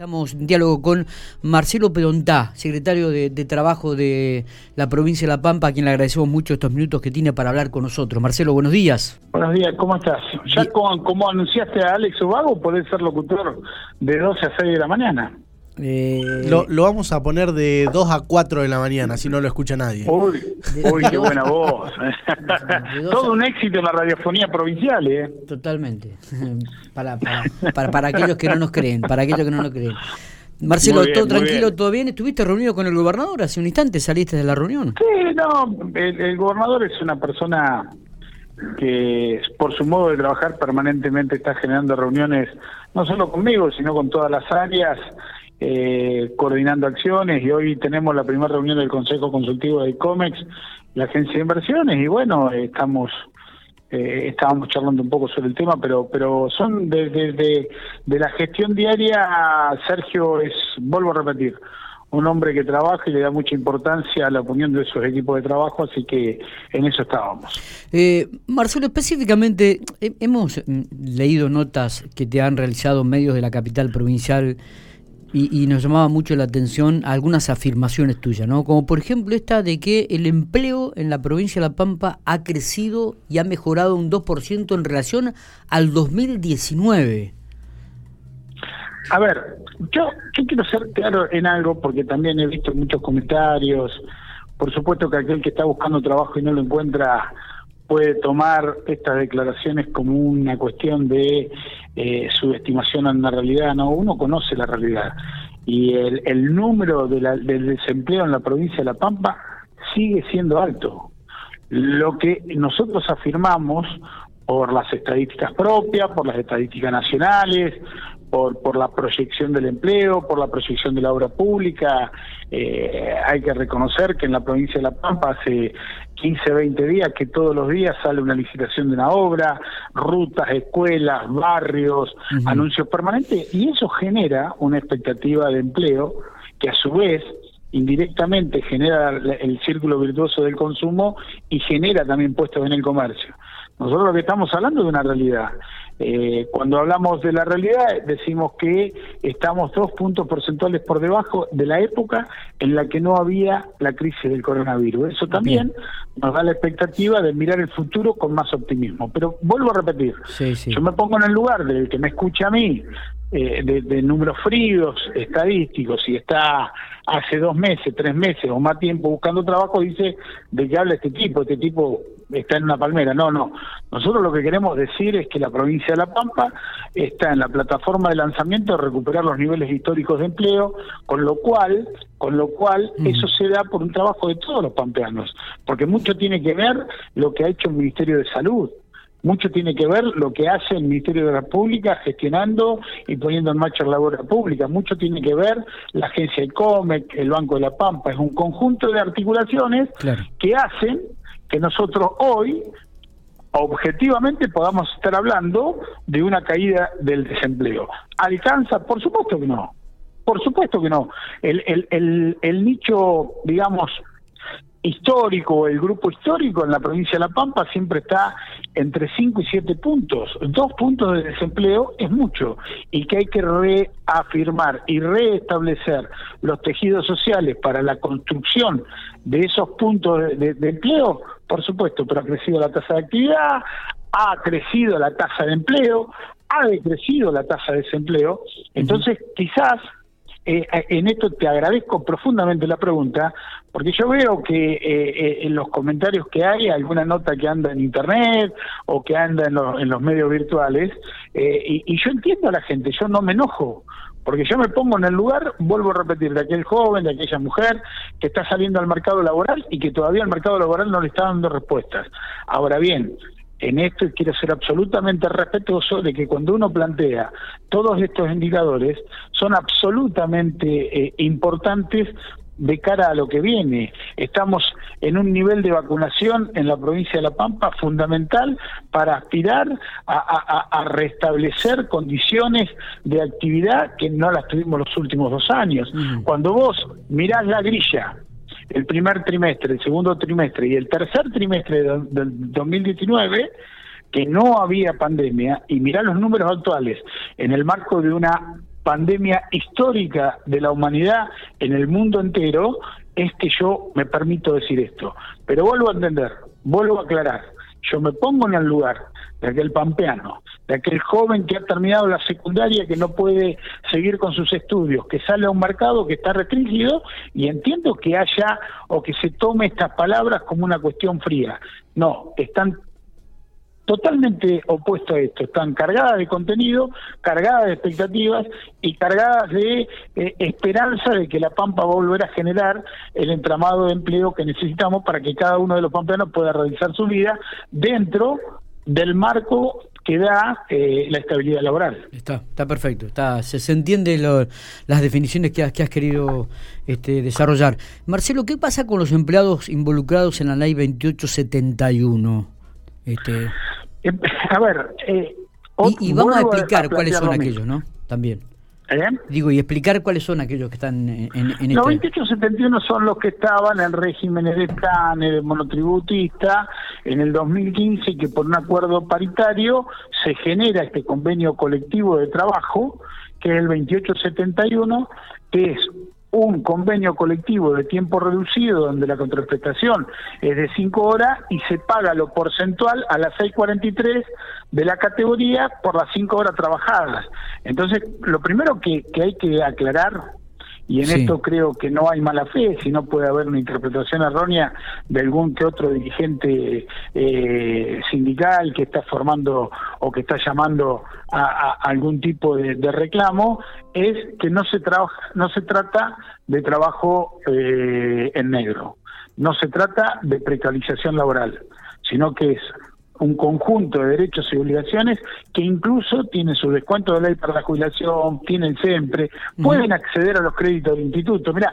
Estamos en diálogo con Marcelo Pedontá, secretario de, Trabajo de la provincia de La Pampa, a quien le agradecemos mucho estos minutos que tiene para hablar con nosotros. Marcelo, buenos días. Buenos días, ¿cómo estás? Ya como, anunciaste a Alex Ubago, podés ser locutor de 12 a 6 de la mañana. Eh, lo, vamos a poner de 2 a 4 de la mañana, si no lo escucha nadie. Uy, uy qué buena voz. Todo un éxito en la radiofonía provincial, ¿eh? Totalmente. para, para, para, aquellos que no nos creen, para aquellos que no nos creen. Marcelo, ¿todo tranquilo, todo bien? ¿Estuviste reunido con el gobernador? Hace un instante saliste de la reunión. Sí, no, el gobernador es una persona que por su modo de trabajar permanentemente está generando reuniones, no solo conmigo, sino con todas las áreas eh, coordinando acciones y hoy tenemos la primera reunión del Consejo Consultivo de ICOMEX, la agencia de inversiones y bueno, estamos eh, estábamos charlando un poco sobre el tema, pero pero son desde de, la gestión diaria, Sergio es, vuelvo a repetir, un hombre que trabaja y le da mucha importancia a la opinión de esos equipos de trabajo, así que en eso estábamos. Eh, Marcelo, específicamente, hemos mm, leído notas que te han realizado medios de la capital provincial y, nos llamaba mucho la atención algunas afirmaciones tuyas, ¿no? Como por ejemplo esta de que el empleo en la provincia de La Pampa ha crecido y ha mejorado un 2% en relación al 2019. A ver, yo quiero ser claro en algo porque también he visto muchos comentarios. Por supuesto que aquel que está buscando trabajo y no lo encuentra puede tomar estas declaraciones como una cuestión de eh, subestimación a una realidad, no, uno conoce la realidad y el, el número de del desempleo en la provincia de La Pampa sigue siendo alto. Lo que nosotros afirmamos por las estadísticas propias, por las estadísticas nacionales, por, por la proyección del empleo, por la proyección de la obra pública. Eh, hay que reconocer que en la provincia de La Pampa hace 15, 20 días que todos los días sale una licitación de una obra, rutas, escuelas, barrios, anuncios permanentes, y eso genera una expectativa de empleo que a su vez indirectamente genera el círculo virtuoso del consumo y genera también puestos en el comercio. Nosotros lo que estamos hablando de una realidad. Eh, cuando hablamos de la realidad, decimos que estamos dos puntos porcentuales por debajo de la época en la que no había la crisis del coronavirus. Eso también nos da la expectativa de mirar el futuro con más optimismo. Pero vuelvo a repetir, yo me pongo en el lugar del que me escucha a mí, eh, de, números fríos, estadísticos, y está hace dos meses, tres meses o más tiempo buscando trabajo, dice de qué habla este tipo, este tipo está en una palmera. No, no. Nosotros lo que queremos decir es que la provincia de La Pampa está en la plataforma de lanzamiento de recuperar los niveles históricos de empleo, con lo cual, con lo cual eso se da por un trabajo de todos los pampeanos, porque mucho tiene que ver lo que ha hecho el Ministerio de Salud mucho tiene que ver lo que hace el Ministerio de la Pública gestionando y poniendo en marcha la obra pública, mucho tiene que ver la agencia ICOMEC, el Banco de la Pampa, es un conjunto de articulaciones que hacen que nosotros hoy objetivamente podamos estar hablando de una caída del desempleo. ¿Alcanza? Por supuesto que no. Por supuesto que no. El, el, el, el nicho, digamos, histórico, el grupo histórico en la provincia de La Pampa siempre está entre 5 y 7 puntos. Dos puntos de desempleo es mucho y que hay que reafirmar y reestablecer los tejidos sociales para la construcción de esos puntos de, empleo, por supuesto, pero ha crecido la tasa de actividad, ha crecido la tasa de empleo, ha decrecido la tasa de desempleo, entonces quizás eh, en esto te agradezco profundamente la pregunta, porque yo veo que eh, eh, en los comentarios que hay, alguna nota que anda en internet o que anda en, los medios virtuales, y, y, yo entiendo a la gente, yo no me enojo, porque yo me pongo en el lugar, vuelvo a repetir, de aquel joven, de aquella mujer que está saliendo al mercado laboral y que todavía el mercado laboral no le está dando respuestas. Ahora bien, en esto quiero ser absolutamente respetuoso de que cuando uno plantea todos estos indicadores son absolutamente eh, importantes de cara a lo que viene. Estamos en un nivel de vacunación en la provincia de La Pampa fundamental para aspirar a, restablecer condiciones de actividad que no las tuvimos los últimos dos años. Cuando vos mirás la grilla el primer trimestre, el segundo trimestre y el tercer trimestre del 2019, que no había pandemia, y mirar los números actuales en el marco de una pandemia histórica de la humanidad en el mundo entero, es que yo me permito decir esto. Pero vuelvo a entender, vuelvo a aclarar. Yo me pongo en el lugar de aquel pampeano, de aquel joven que ha terminado la secundaria, que no puede seguir con sus estudios, que sale a un mercado que está restringido y entiendo que haya o que se tome estas palabras como una cuestión fría. No, están totalmente opuesto a esto. Están cargadas de contenido, cargadas de expectativas y cargadas de eh, esperanza de que la Pampa va a volver a generar el entramado de empleo que necesitamos para que cada uno de los pampeanos pueda realizar su vida dentro del marco que da eh, la estabilidad laboral. Está, está perfecto, está, se, se entiende las definiciones que has, que has querido este, desarrollar. Marcelo, ¿qué pasa con los empleados involucrados en la ley 2871? Este... Em, a ver, eh, y, vamos a explicar cuáles son aquellos, ¿no? También. ¿Eh? Digo, y explicar cuáles son aquellos que están en, en este... Los 2871 son los que estaban en regímenes de planes de monotributista en el 2015 que por un acuerdo paritario se genera este convenio colectivo de trabajo que es el 2871 que es un convenio colectivo de tiempo reducido donde la contraprestación es de 5 horas y se paga lo porcentual a las 6.43 de la categoría por las 5 horas trabajadas. Entonces, lo primero que, que hay que aclarar y en esto creo que no hay mala fe, si no puede haber una interpretación errónea de algún que otro dirigente eh, sindical que está formando o que está llamando a, algún tipo de, reclamo, es que no se trabaja, no se trata de trabajo eh, en negro, no se trata de precarización laboral, sino que es un conjunto de derechos y obligaciones que incluso tienen su descuento de ley para la jubilación, tienen siempre, pueden acceder a los créditos del instituto. Mira,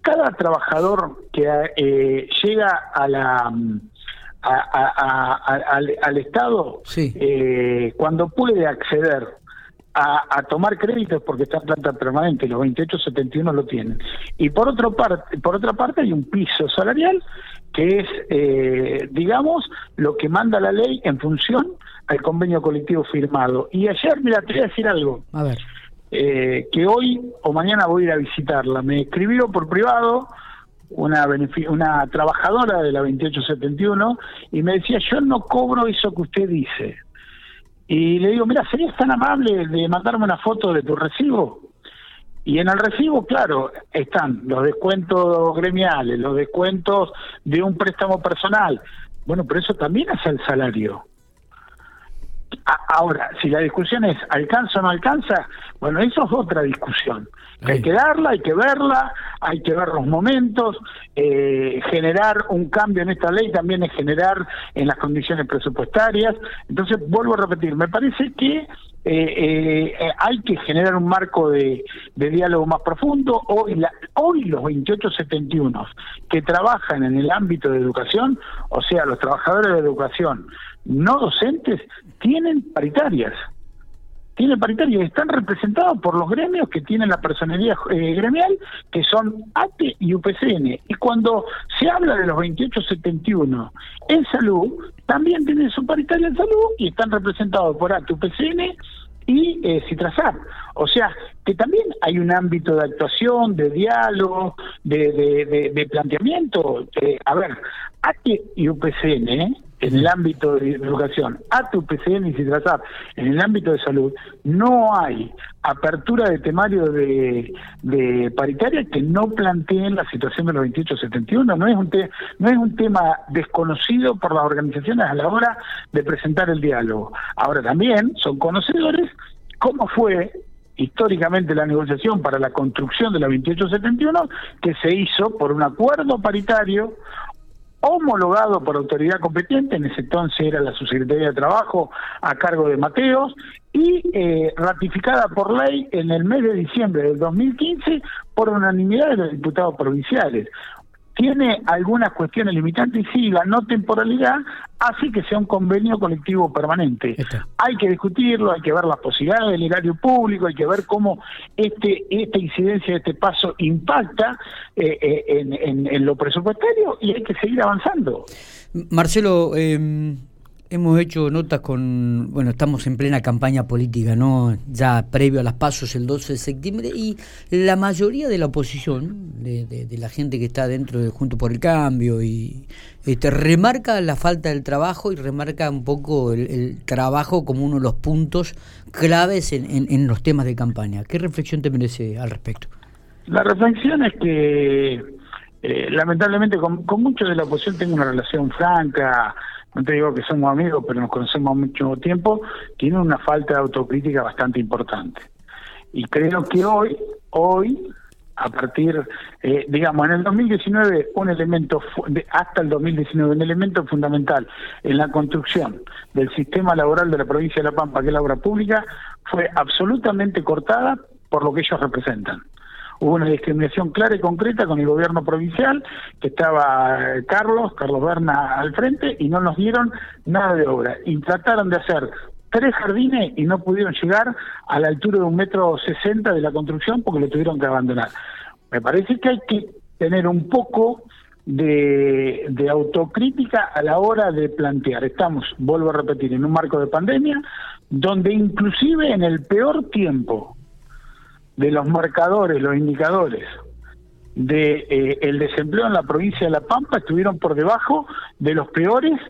cada trabajador que eh, llega a la al, Estado, eh, cuando puede acceder a, tomar créditos porque está en planta permanente, los 2871 lo tienen. Y por, otro parte, por otra parte hay un piso salarial que es, eh, digamos, lo que manda la ley en función al convenio colectivo firmado. Y ayer, mira, te voy a decir algo. A ver. Eh, que hoy o mañana voy a ir a visitarla. Me escribió por privado una, una trabajadora de la 2871 y me decía, yo no cobro eso que usted dice. Y le digo, mira, ¿serías tan amable de mandarme una foto de tu recibo? Y en el recibo, claro, están los descuentos gremiales, los descuentos de un préstamo personal. Bueno, pero eso también es el salario. Ahora, si la discusión es ¿alcanza o no alcanza? Bueno, eso es otra discusión. Hay que darla, hay que verla, hay que ver los momentos. Eh, generar un cambio en esta ley también es generar en las condiciones presupuestarias. Entonces, vuelvo a repetir, me parece que eh, eh, hay que generar un marco de, diálogo más profundo. Hoy, la, hoy los 2871 que trabajan en el ámbito de educación, o sea, los trabajadores de educación no docentes, tienen paritarias tiene paritaria están representados por los gremios que tienen la personalidad eh, gremial, que son ATE y UPCN. Y cuando se habla de los 2871 en salud, también tienen su paritaria en salud y están representados por ATE, UPCN y eh, Citrasar. O sea, que también hay un ámbito de actuación, de diálogo, de, de, planteamiento. Eh, a ver, ATE y UPCN. En el ámbito de educación, a tu PCN y Citrasap, en el ámbito de salud, no hay apertura de temario de, de paritaria que no planteen la situación de los 2871. No es, un no es un tema desconocido por las organizaciones a la hora de presentar el diálogo. Ahora también son conocedores cómo fue históricamente la negociación para la construcción de la 2871 que se hizo por un acuerdo paritario homologado por autoridad competente, en ese entonces era la Subsecretaría de Trabajo a cargo de Mateos, y eh, ratificada por ley en el mes de diciembre del 2015 por unanimidad de los diputados provinciales tiene algunas cuestiones limitantes y sí, la no temporalidad hace que sea un convenio colectivo permanente. Hay que discutirlo, hay que ver las posibilidades del erario público, hay que ver cómo este esta incidencia de este paso impacta eh, eh, en, en, lo presupuestario y hay que seguir avanzando. Marcelo, eh, hemos hecho notas con, bueno, estamos en plena campaña política, ¿no? Ya previo a las pasos el 12 de septiembre y la mayoría de la oposición, de, la gente que está dentro de Junto por el Cambio, y este, remarca la falta del trabajo y remarca un poco el, trabajo como uno de los puntos claves en, los temas de campaña. ¿Qué reflexión te merece al respecto? La reflexión es que eh, lamentablemente con, con muchos de la oposición tengo una relación franca, no te digo que somos amigos, pero nos conocemos mucho tiempo, tiene una falta de autocrítica bastante importante. Y creo que hoy, hoy, a partir, eh, digamos, en el 2019, un elemento, hasta el 2019, un elemento fundamental en la construcción del sistema laboral de la provincia de La Pampa, que es la obra pública, fue absolutamente cortada por lo que ellos representan hubo una discriminación clara y concreta con el gobierno provincial, que estaba eh, Carlos, Carlos Berna al frente, y no nos dieron nada de obra. Y trataron de hacer tres jardines y no pudieron llegar a la altura de un metro sesenta de la construcción porque lo tuvieron que abandonar. Me parece que hay que tener un poco de, de, autocrítica a la hora de plantear. Estamos, vuelvo a repetir, en un marco de pandemia, donde inclusive en el peor tiempo de los marcadores, los indicadores de eh, el desempleo en la provincia de La Pampa estuvieron por debajo de los peores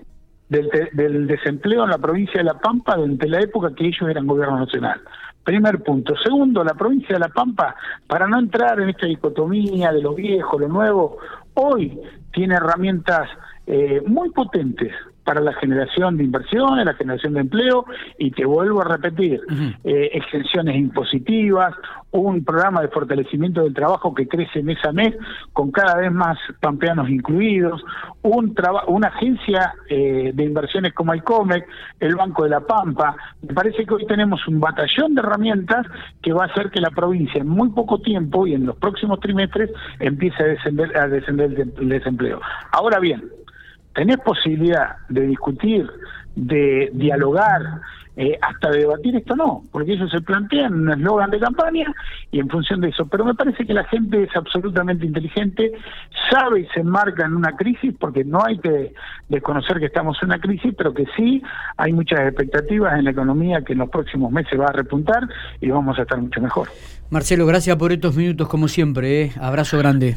del, del, desempleo en la provincia de La Pampa durante la época que ellos eran gobierno nacional. Primer punto. Segundo, la provincia de La Pampa, para no entrar en esta dicotomía de lo viejo, lo nuevo, hoy tiene herramientas eh, muy potentes para la generación de inversiones, la generación de empleo, y te vuelvo a repetir, eh, exenciones impositivas, un programa de fortalecimiento del trabajo que crece mes a mes, con cada vez más pampeanos incluidos, un una agencia eh, de inversiones como el COMEC, el Banco de la Pampa. Me parece que hoy tenemos un batallón de herramientas que va a hacer que la provincia en muy poco tiempo y en los próximos trimestres empiece a descender, a descender el desempleo. Ahora bien, tenés posibilidad de discutir, de dialogar, eh, hasta debatir esto no, porque ellos se plantean un eslogan de campaña y en función de eso. Pero me parece que la gente es absolutamente inteligente, sabe y se enmarca en una crisis, porque no hay que desconocer que estamos en una crisis, pero que sí hay muchas expectativas en la economía que en los próximos meses va a repuntar y vamos a estar mucho mejor. Marcelo, gracias por estos minutos como siempre. ¿eh? Abrazo grande.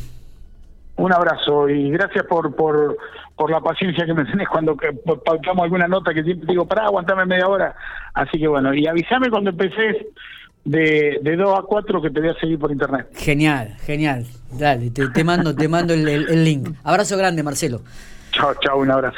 Un abrazo y gracias por, por, por la paciencia que me tenés cuando pautamos alguna nota que siempre digo, para aguantame media hora. Así que bueno, y avísame cuando empecés de, de 2 a 4 que te voy a seguir por internet. Genial, genial. Dale, te, te mando, te mando el, el link. Abrazo grande, Marcelo. Chao, chao, un abrazo.